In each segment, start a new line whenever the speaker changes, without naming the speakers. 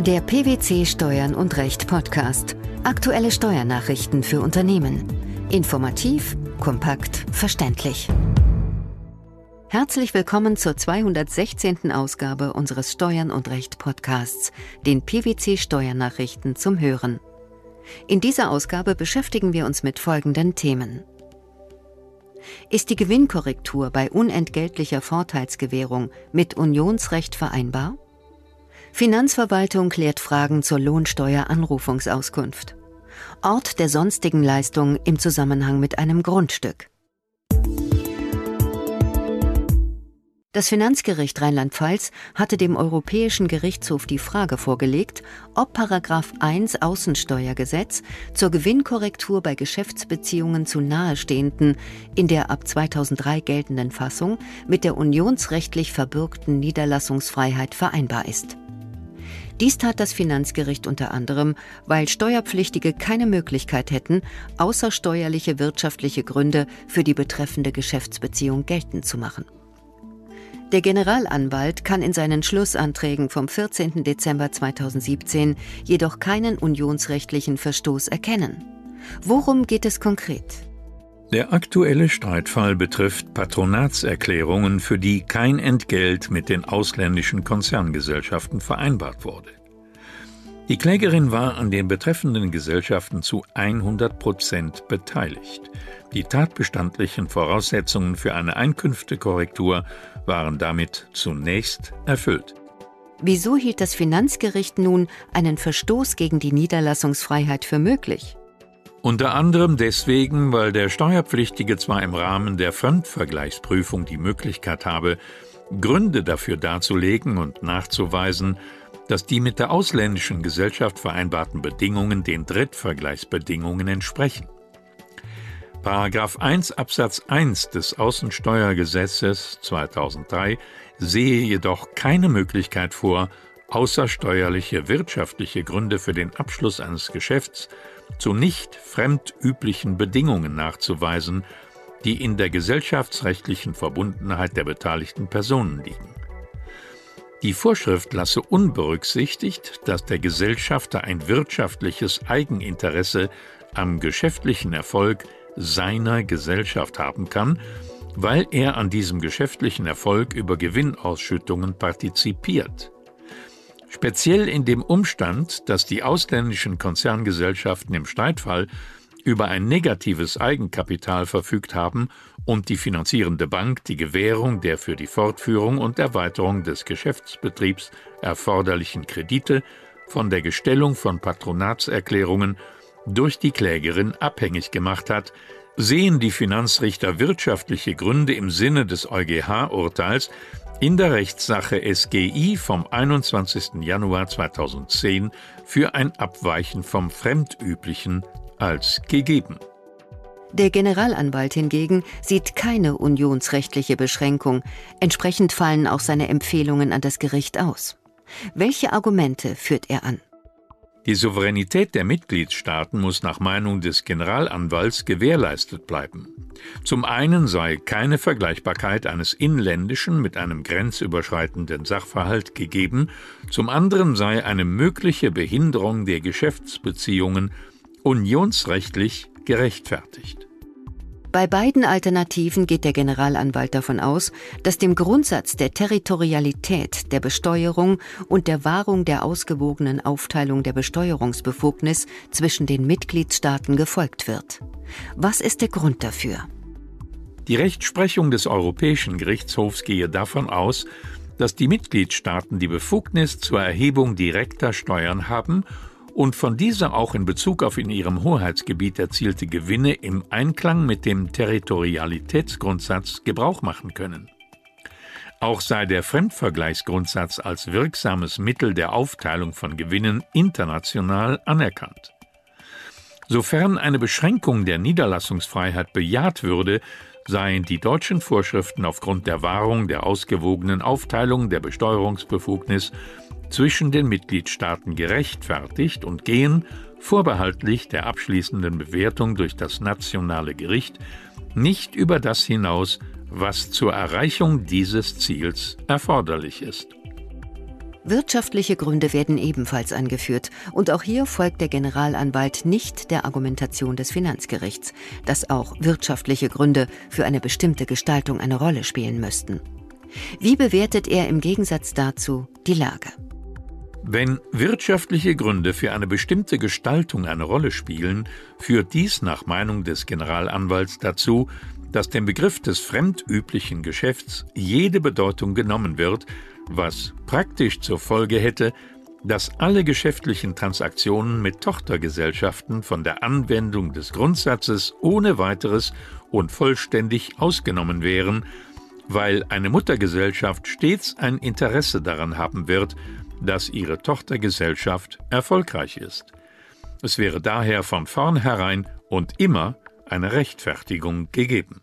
Der PwC Steuern und Recht Podcast. Aktuelle Steuernachrichten für Unternehmen. Informativ, kompakt, verständlich. Herzlich willkommen zur 216. Ausgabe unseres Steuern und Recht Podcasts, den PwC Steuernachrichten zum Hören. In dieser Ausgabe beschäftigen wir uns mit folgenden Themen. Ist die Gewinnkorrektur bei unentgeltlicher Vorteilsgewährung mit Unionsrecht vereinbar? Finanzverwaltung klärt Fragen zur Lohnsteueranrufungsauskunft. Ort der sonstigen Leistung im Zusammenhang mit einem Grundstück. Das Finanzgericht Rheinland-Pfalz hatte dem Europäischen Gerichtshof die Frage vorgelegt, ob Paragraph 1 Außensteuergesetz zur Gewinnkorrektur bei Geschäftsbeziehungen zu Nahestehenden in der ab 2003 geltenden Fassung mit der unionsrechtlich verbürgten Niederlassungsfreiheit vereinbar ist. Dies tat das Finanzgericht unter anderem, weil Steuerpflichtige keine Möglichkeit hätten, außersteuerliche wirtschaftliche Gründe für die betreffende Geschäftsbeziehung geltend zu machen. Der Generalanwalt kann in seinen Schlussanträgen vom 14. Dezember 2017 jedoch keinen unionsrechtlichen Verstoß erkennen. Worum geht es konkret?
Der aktuelle Streitfall betrifft Patronatserklärungen, für die kein Entgelt mit den ausländischen Konzerngesellschaften vereinbart wurde. Die Klägerin war an den betreffenden Gesellschaften zu 100 Prozent beteiligt. Die tatbestandlichen Voraussetzungen für eine Einkünftekorrektur waren damit zunächst erfüllt.
Wieso hielt das Finanzgericht nun einen Verstoß gegen die Niederlassungsfreiheit für möglich?
Unter anderem deswegen, weil der Steuerpflichtige zwar im Rahmen der Fremdvergleichsprüfung die Möglichkeit habe, Gründe dafür darzulegen und nachzuweisen, dass die mit der ausländischen Gesellschaft vereinbarten Bedingungen den Drittvergleichsbedingungen entsprechen. Paragraph 1 Absatz 1 des Außensteuergesetzes 2003 sehe jedoch keine Möglichkeit vor, außersteuerliche wirtschaftliche Gründe für den Abschluss eines Geschäfts zu nicht fremdüblichen Bedingungen nachzuweisen, die in der gesellschaftsrechtlichen Verbundenheit der beteiligten Personen liegen. Die Vorschrift lasse unberücksichtigt, dass der Gesellschafter ein wirtschaftliches Eigeninteresse am geschäftlichen Erfolg seiner Gesellschaft haben kann, weil er an diesem geschäftlichen Erfolg über Gewinnausschüttungen partizipiert. Speziell in dem Umstand, dass die ausländischen Konzerngesellschaften im Streitfall über ein negatives Eigenkapital verfügt haben und die finanzierende Bank die Gewährung der für die Fortführung und Erweiterung des Geschäftsbetriebs erforderlichen Kredite von der Gestellung von Patronatserklärungen durch die Klägerin abhängig gemacht hat, sehen die Finanzrichter wirtschaftliche Gründe im Sinne des EuGH-Urteils in der Rechtssache SGI vom 21. Januar 2010 für ein Abweichen vom Fremdüblichen als gegeben.
Der Generalanwalt hingegen sieht keine unionsrechtliche Beschränkung, entsprechend fallen auch seine Empfehlungen an das Gericht aus. Welche Argumente führt er an?
Die Souveränität der Mitgliedstaaten muss nach Meinung des Generalanwalts gewährleistet bleiben. Zum einen sei keine Vergleichbarkeit eines inländischen mit einem grenzüberschreitenden Sachverhalt gegeben, zum anderen sei eine mögliche Behinderung der Geschäftsbeziehungen unionsrechtlich gerechtfertigt.
Bei beiden Alternativen geht der Generalanwalt davon aus, dass dem Grundsatz der Territorialität der Besteuerung und der Wahrung der ausgewogenen Aufteilung der Besteuerungsbefugnis zwischen den Mitgliedstaaten gefolgt wird. Was ist der Grund dafür?
Die Rechtsprechung des Europäischen Gerichtshofs gehe davon aus, dass die Mitgliedstaaten die Befugnis zur Erhebung direkter Steuern haben und von dieser auch in Bezug auf in ihrem Hoheitsgebiet erzielte Gewinne im Einklang mit dem Territorialitätsgrundsatz Gebrauch machen können. Auch sei der Fremdvergleichsgrundsatz als wirksames Mittel der Aufteilung von Gewinnen international anerkannt. Sofern eine Beschränkung der Niederlassungsfreiheit bejaht würde, seien die deutschen Vorschriften aufgrund der Wahrung der ausgewogenen Aufteilung der Besteuerungsbefugnis zwischen den Mitgliedstaaten gerechtfertigt und gehen, vorbehaltlich der abschließenden Bewertung durch das nationale Gericht, nicht über das hinaus, was zur Erreichung dieses Ziels erforderlich ist.
Wirtschaftliche Gründe werden ebenfalls angeführt, und auch hier folgt der Generalanwalt nicht der Argumentation des Finanzgerichts, dass auch wirtschaftliche Gründe für eine bestimmte Gestaltung eine Rolle spielen müssten. Wie bewertet er im Gegensatz dazu die Lage?
Wenn wirtschaftliche Gründe für eine bestimmte Gestaltung eine Rolle spielen, führt dies nach Meinung des Generalanwalts dazu, dass dem Begriff des fremdüblichen Geschäfts jede Bedeutung genommen wird, was praktisch zur Folge hätte, dass alle geschäftlichen Transaktionen mit Tochtergesellschaften von der Anwendung des Grundsatzes ohne weiteres und vollständig ausgenommen wären, weil eine Muttergesellschaft stets ein Interesse daran haben wird, dass ihre Tochtergesellschaft erfolgreich ist. Es wäre daher von vornherein und immer eine Rechtfertigung gegeben.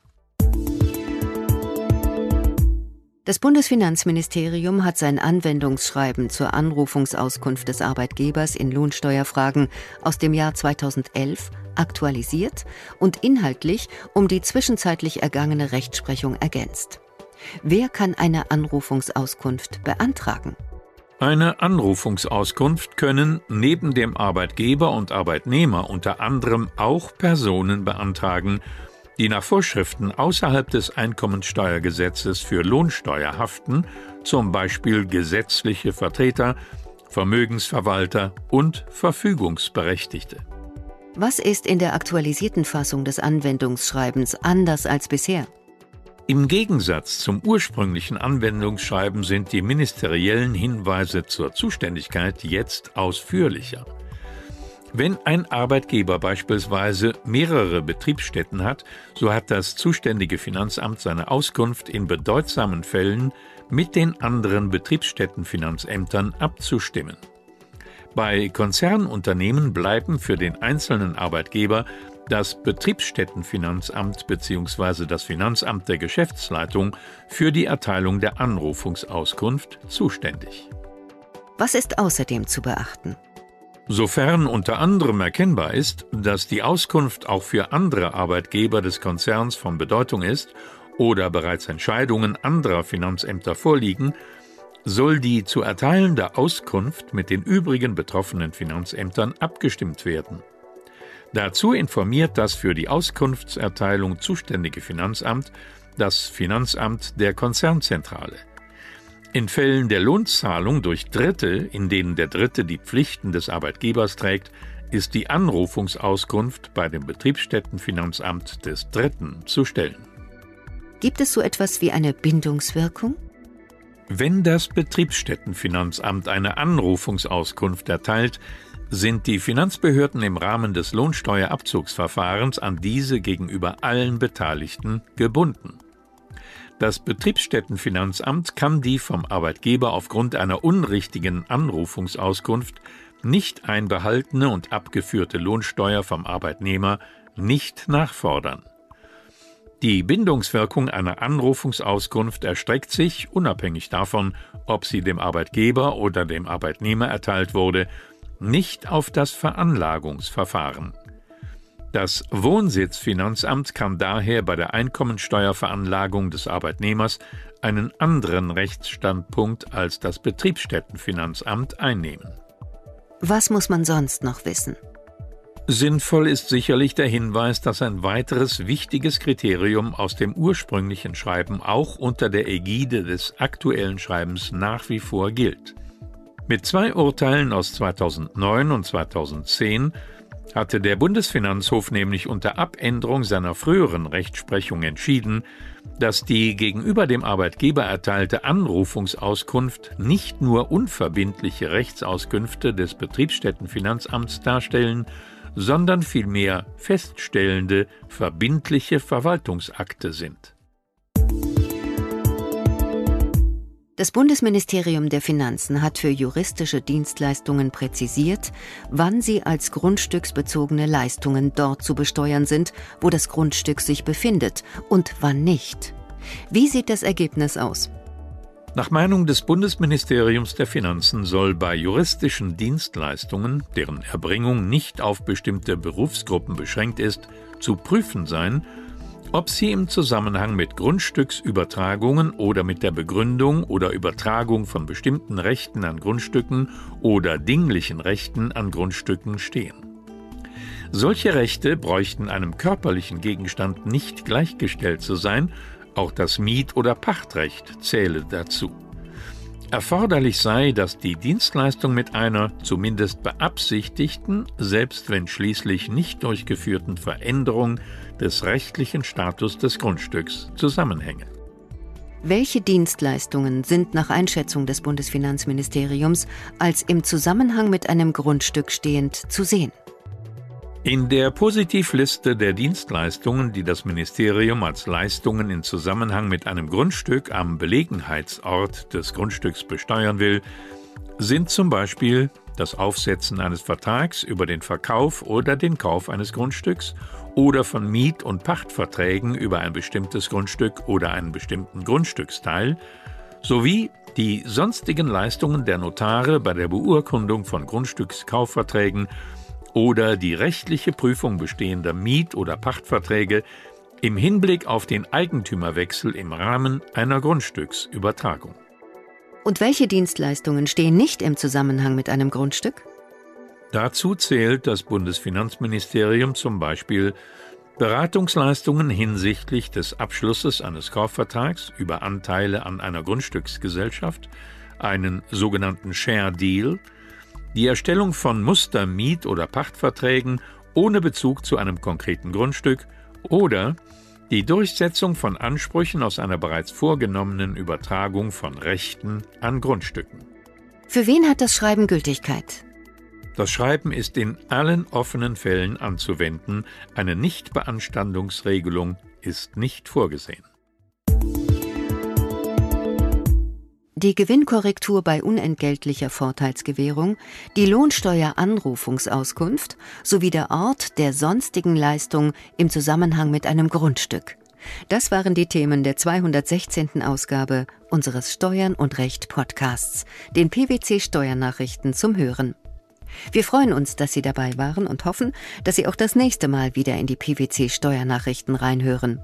Das Bundesfinanzministerium hat sein Anwendungsschreiben zur Anrufungsauskunft des Arbeitgebers in Lohnsteuerfragen aus dem Jahr 2011 aktualisiert und inhaltlich um die zwischenzeitlich ergangene Rechtsprechung ergänzt. Wer kann eine Anrufungsauskunft beantragen?
Eine Anrufungsauskunft können neben dem Arbeitgeber und Arbeitnehmer unter anderem auch Personen beantragen, die nach Vorschriften außerhalb des Einkommensteuergesetzes für Lohnsteuer haften, zum Beispiel gesetzliche Vertreter, Vermögensverwalter und Verfügungsberechtigte.
Was ist in der aktualisierten Fassung des Anwendungsschreibens anders als bisher?
Im Gegensatz zum ursprünglichen Anwendungsschreiben sind die ministeriellen Hinweise zur Zuständigkeit jetzt ausführlicher. Wenn ein Arbeitgeber beispielsweise mehrere Betriebsstätten hat, so hat das zuständige Finanzamt seine Auskunft in bedeutsamen Fällen mit den anderen Betriebsstättenfinanzämtern abzustimmen. Bei Konzernunternehmen bleiben für den einzelnen Arbeitgeber das Betriebsstättenfinanzamt bzw. das Finanzamt der Geschäftsleitung für die Erteilung der Anrufungsauskunft zuständig.
Was ist außerdem zu beachten?
Sofern unter anderem erkennbar ist, dass die Auskunft auch für andere Arbeitgeber des Konzerns von Bedeutung ist oder bereits Entscheidungen anderer Finanzämter vorliegen, soll die zu erteilende Auskunft mit den übrigen betroffenen Finanzämtern abgestimmt werden. Dazu informiert das für die Auskunftserteilung zuständige Finanzamt das Finanzamt der Konzernzentrale. In Fällen der Lohnzahlung durch Dritte, in denen der Dritte die Pflichten des Arbeitgebers trägt, ist die Anrufungsauskunft bei dem Betriebsstättenfinanzamt des Dritten zu stellen.
Gibt es so etwas wie eine Bindungswirkung?
Wenn das Betriebsstättenfinanzamt eine Anrufungsauskunft erteilt, sind die Finanzbehörden im Rahmen des Lohnsteuerabzugsverfahrens an diese gegenüber allen Beteiligten gebunden. Das Betriebsstättenfinanzamt kann die vom Arbeitgeber aufgrund einer unrichtigen Anrufungsauskunft nicht einbehaltene und abgeführte Lohnsteuer vom Arbeitnehmer nicht nachfordern. Die Bindungswirkung einer Anrufungsauskunft erstreckt sich, unabhängig davon, ob sie dem Arbeitgeber oder dem Arbeitnehmer erteilt wurde, nicht auf das Veranlagungsverfahren. Das Wohnsitzfinanzamt kann daher bei der Einkommensteuerveranlagung des Arbeitnehmers einen anderen Rechtsstandpunkt als das Betriebsstättenfinanzamt einnehmen.
Was muss man sonst noch wissen?
Sinnvoll ist sicherlich der Hinweis, dass ein weiteres wichtiges Kriterium aus dem ursprünglichen Schreiben auch unter der Ägide des aktuellen Schreibens nach wie vor gilt. Mit zwei Urteilen aus 2009 und 2010 hatte der Bundesfinanzhof nämlich unter Abänderung seiner früheren Rechtsprechung entschieden, dass die gegenüber dem Arbeitgeber erteilte Anrufungsauskunft nicht nur unverbindliche Rechtsauskünfte des Betriebsstättenfinanzamts darstellen, sondern vielmehr feststellende verbindliche Verwaltungsakte sind.
Das Bundesministerium der Finanzen hat für juristische Dienstleistungen präzisiert, wann sie als grundstücksbezogene Leistungen dort zu besteuern sind, wo das Grundstück sich befindet und wann nicht. Wie sieht das Ergebnis aus?
Nach Meinung des Bundesministeriums der Finanzen soll bei juristischen Dienstleistungen, deren Erbringung nicht auf bestimmte Berufsgruppen beschränkt ist, zu prüfen sein, ob sie im Zusammenhang mit Grundstücksübertragungen oder mit der Begründung oder Übertragung von bestimmten Rechten an Grundstücken oder dinglichen Rechten an Grundstücken stehen. Solche Rechte bräuchten einem körperlichen Gegenstand nicht gleichgestellt zu sein, auch das Miet- oder Pachtrecht zähle dazu. Erforderlich sei, dass die Dienstleistung mit einer zumindest beabsichtigten, selbst wenn schließlich nicht durchgeführten Veränderung des rechtlichen Status des Grundstücks zusammenhänge.
Welche Dienstleistungen sind nach Einschätzung des Bundesfinanzministeriums als im Zusammenhang mit einem Grundstück stehend zu sehen?
In der Positivliste der Dienstleistungen, die das Ministerium als Leistungen in Zusammenhang mit einem Grundstück am Belegenheitsort des Grundstücks besteuern will, sind zum Beispiel das Aufsetzen eines Vertrags über den Verkauf oder den Kauf eines Grundstücks oder von Miet- und Pachtverträgen über ein bestimmtes Grundstück oder einen bestimmten Grundstücksteil sowie die sonstigen Leistungen der Notare bei der Beurkundung von Grundstückskaufverträgen oder die rechtliche Prüfung bestehender Miet- oder Pachtverträge im Hinblick auf den Eigentümerwechsel im Rahmen einer Grundstücksübertragung.
Und welche Dienstleistungen stehen nicht im Zusammenhang mit einem Grundstück?
Dazu zählt das Bundesfinanzministerium zum Beispiel Beratungsleistungen hinsichtlich des Abschlusses eines Kaufvertrags über Anteile an einer Grundstücksgesellschaft, einen sogenannten Share Deal, die Erstellung von Mustermiet- oder Pachtverträgen ohne Bezug zu einem konkreten Grundstück oder die Durchsetzung von Ansprüchen aus einer bereits vorgenommenen Übertragung von Rechten an Grundstücken.
Für wen hat das Schreiben Gültigkeit?
Das Schreiben ist in allen offenen Fällen anzuwenden, eine Nichtbeanstandungsregelung ist nicht vorgesehen.
Die Gewinnkorrektur bei unentgeltlicher Vorteilsgewährung, die Lohnsteueranrufungsauskunft sowie der Ort der sonstigen Leistung im Zusammenhang mit einem Grundstück. Das waren die Themen der 216. Ausgabe unseres Steuern und Recht Podcasts, den PwC Steuernachrichten zum Hören. Wir freuen uns, dass Sie dabei waren und hoffen, dass Sie auch das nächste Mal wieder in die PwC Steuernachrichten reinhören.